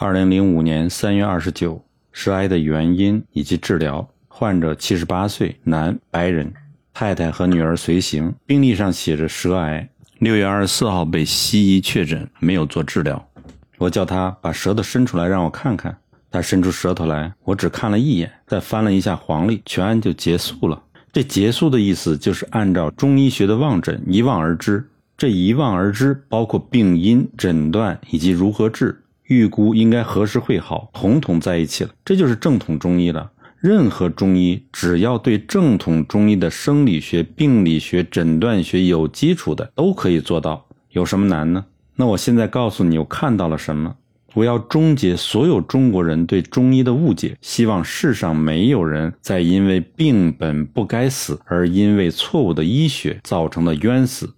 二零零五年三月二十九，舌癌的原因以及治疗。患者七十八岁，男，白人，太太和女儿随行。病历上写着舌癌。六月二十四号被西医确诊，没有做治疗。我叫他把舌头伸出来让我看看。他伸出舌头来，我只看了一眼，再翻了一下黄历，全案就结束了。这结束的意思就是按照中医学的望诊，一望而知。这一望而知，包括病因、诊断以及如何治。预估应该何时会好，统统在一起了，这就是正统中医了。任何中医只要对正统中医的生理学、病理学、诊断学有基础的，都可以做到。有什么难呢？那我现在告诉你，我看到了什么？我要终结所有中国人对中医的误解，希望世上没有人再因为病本不该死，而因为错误的医学造成的冤死。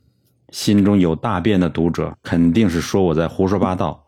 心中有大便的读者，肯定是说我在胡说八道。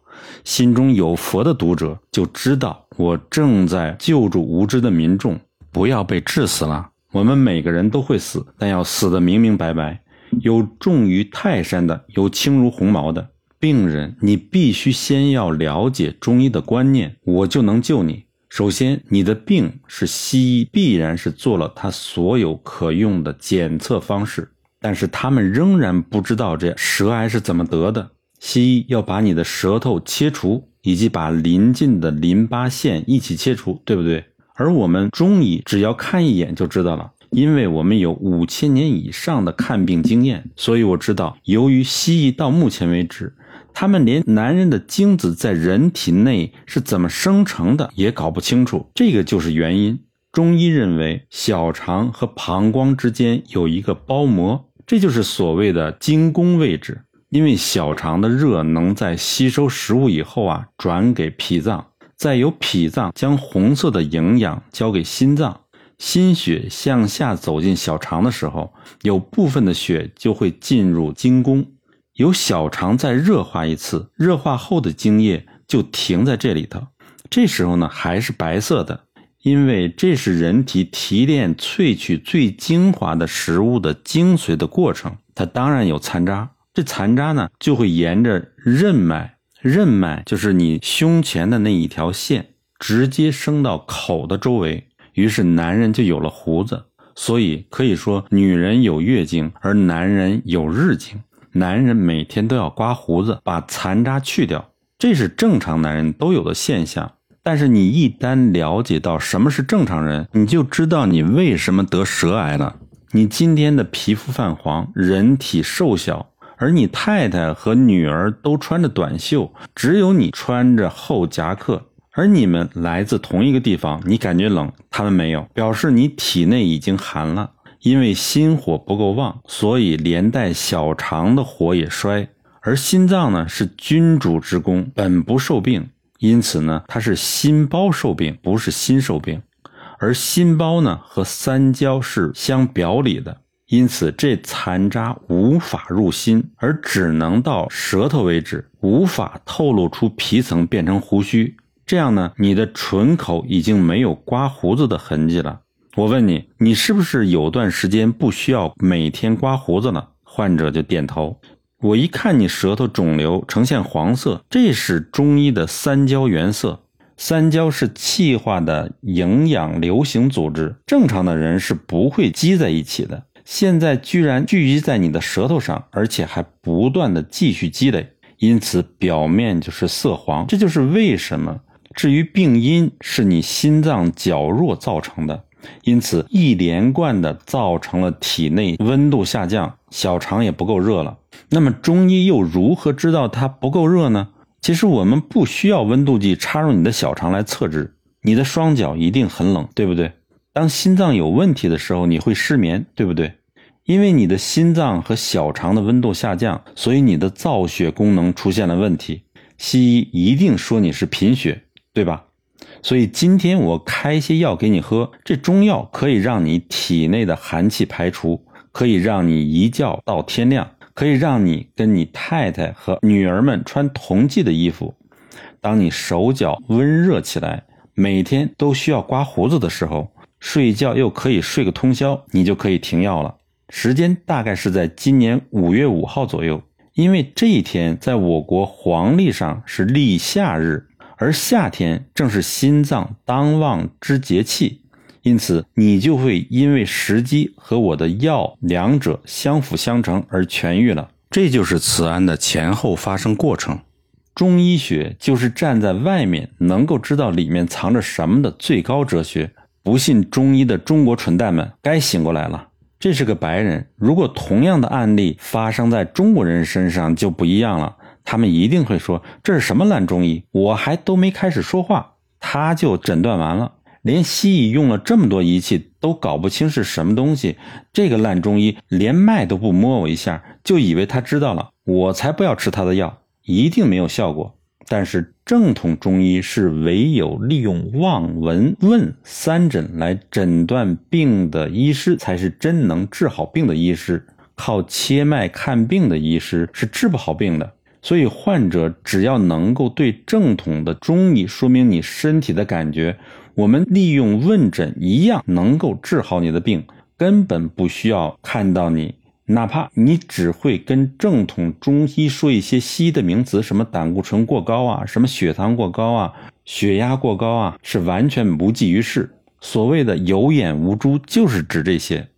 心中有佛的读者就知道，我正在救助无知的民众，不要被治死了。我们每个人都会死，但要死得明明白白。有重于泰山的，有轻如鸿毛的病人，你必须先要了解中医的观念，我就能救你。首先，你的病是西医必然是做了他所有可用的检测方式，但是他们仍然不知道这舌癌是怎么得的。西医要把你的舌头切除，以及把邻近的淋巴腺一起切除，对不对？而我们中医只要看一眼就知道了，因为我们有五千年以上的看病经验，所以我知道，由于西医到目前为止，他们连男人的精子在人体内是怎么生成的也搞不清楚，这个就是原因。中医认为小肠和膀胱之间有一个包膜，这就是所谓的精宫位置。因为小肠的热能在吸收食物以后啊，转给脾脏，再由脾脏将红色的营养交给心脏，心血向下走进小肠的时候，有部分的血就会进入精宫，由小肠再热化一次，热化后的精液就停在这里头，这时候呢还是白色的，因为这是人体提炼萃取最精华的食物的精髓的过程，它当然有残渣。这残渣呢，就会沿着任脉，任脉就是你胸前的那一条线，直接升到口的周围。于是男人就有了胡子。所以可以说，女人有月经，而男人有日经。男人每天都要刮胡子，把残渣去掉，这是正常男人都有的现象。但是你一旦了解到什么是正常人，你就知道你为什么得舌癌了。你今天的皮肤泛黄，人体瘦小。而你太太和女儿都穿着短袖，只有你穿着厚夹克。而你们来自同一个地方，你感觉冷，他们没有，表示你体内已经寒了。因为心火不够旺，所以连带小肠的火也衰。而心脏呢，是君主之宫，本不受病，因此呢，它是心包受病，不是心受病。而心包呢，和三焦是相表里的。因此，这残渣无法入心，而只能到舌头为止，无法透露出皮层变成胡须。这样呢，你的唇口已经没有刮胡子的痕迹了。我问你，你是不是有段时间不需要每天刮胡子了？患者就点头。我一看你舌头肿瘤呈现黄色，这是中医的三焦原色。三焦是气化的营养流行组织，正常的人是不会积在一起的。现在居然聚集在你的舌头上，而且还不断的继续积累，因此表面就是色黄。这就是为什么。至于病因，是你心脏较弱造成的，因此一连贯的造成了体内温度下降，小肠也不够热了。那么中医又如何知道它不够热呢？其实我们不需要温度计插入你的小肠来测知，你的双脚一定很冷，对不对？当心脏有问题的时候，你会失眠，对不对？因为你的心脏和小肠的温度下降，所以你的造血功能出现了问题。西医一定说你是贫血，对吧？所以今天我开一些药给你喝，这中药可以让你体内的寒气排除，可以让你一觉到天亮，可以让你跟你太太和女儿们穿同季的衣服。当你手脚温热起来，每天都需要刮胡子的时候。睡觉又可以睡个通宵，你就可以停药了。时间大概是在今年五月五号左右，因为这一天在我国黄历上是立夏日，而夏天正是心脏当旺之节气，因此你就会因为时机和我的药两者相辅相成而痊愈了。这就是此案的前后发生过程。中医学就是站在外面能够知道里面藏着什么的最高哲学。不信中医的中国蠢蛋们该醒过来了。这是个白人，如果同样的案例发生在中国人身上就不一样了。他们一定会说这是什么烂中医？我还都没开始说话，他就诊断完了。连西医用了这么多仪器都搞不清是什么东西，这个烂中医连脉都不摸我一下，就以为他知道了。我才不要吃他的药，一定没有效果。但是正统中医是唯有利用望、闻、问三诊来诊断病的医师，才是真能治好病的医师。靠切脉看病的医师是治不好病的。所以，患者只要能够对正统的中医说明你身体的感觉，我们利用问诊一样能够治好你的病，根本不需要看到你，哪怕你只会跟正统中医说一些西医的名词，什么胆固醇过高啊，什么血糖过高啊，血压过高啊，是完全无济于事。所谓的有眼无珠，就是指这些。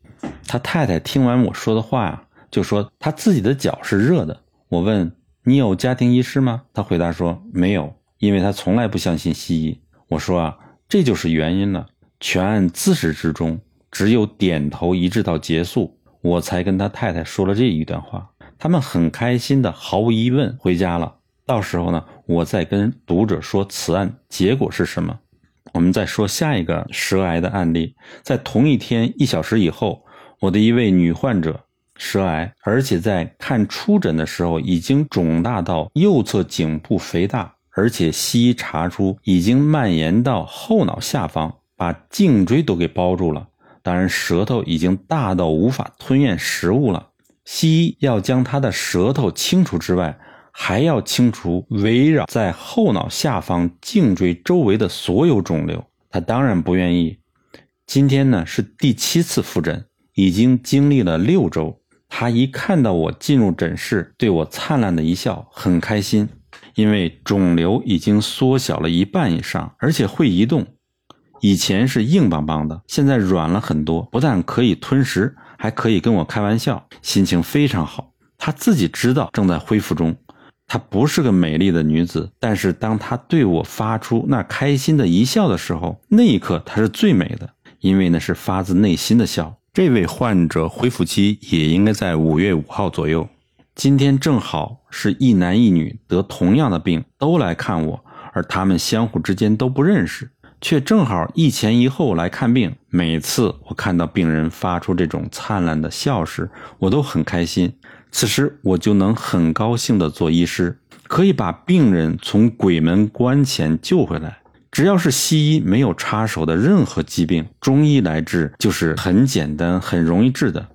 他太太听完我说的话呀，就说他自己的脚是热的。我问。你有家庭医师吗？他回答说没有，因为他从来不相信西医。我说啊，这就是原因了。全案自始至终只有点头一致到结束，我才跟他太太说了这一段话。他们很开心的，毫无疑问回家了。到时候呢，我再跟读者说此案结果是什么。我们再说下一个舌癌的案例，在同一天一小时以后，我的一位女患者。舌癌，而且在看出诊的时候已经肿大到右侧颈部肥大，而且西医查出已经蔓延到后脑下方，把颈椎都给包住了。当然，舌头已经大到无法吞咽食物了。西医要将他的舌头清除之外，还要清除围绕在后脑下方颈椎周围的所有肿瘤。他当然不愿意。今天呢是第七次复诊，已经经历了六周。他一看到我进入诊室，对我灿烂的一笑，很开心，因为肿瘤已经缩小了一半以上，而且会移动。以前是硬邦邦的，现在软了很多，不但可以吞食，还可以跟我开玩笑，心情非常好。他自己知道正在恢复中。她不是个美丽的女子，但是当她对我发出那开心的一笑的时候，那一刻她是最美的，因为那是发自内心的笑。这位患者恢复期也应该在五月五号左右。今天正好是一男一女得同样的病，都来看我，而他们相互之间都不认识，却正好一前一后来看病。每次我看到病人发出这种灿烂的笑时，我都很开心。此时我就能很高兴地做医师，可以把病人从鬼门关前救回来。只要是西医没有插手的任何疾病，中医来治就是很简单、很容易治的。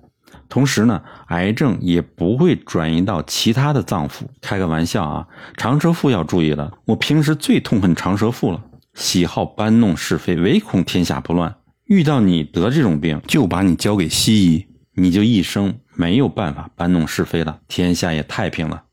同时呢，癌症也不会转移到其他的脏腑。开个玩笑啊，长舌妇要注意了。我平时最痛恨长舌妇了，喜好搬弄是非，唯恐天下不乱。遇到你得这种病，就把你交给西医，你就一生没有办法搬弄是非了，天下也太平了。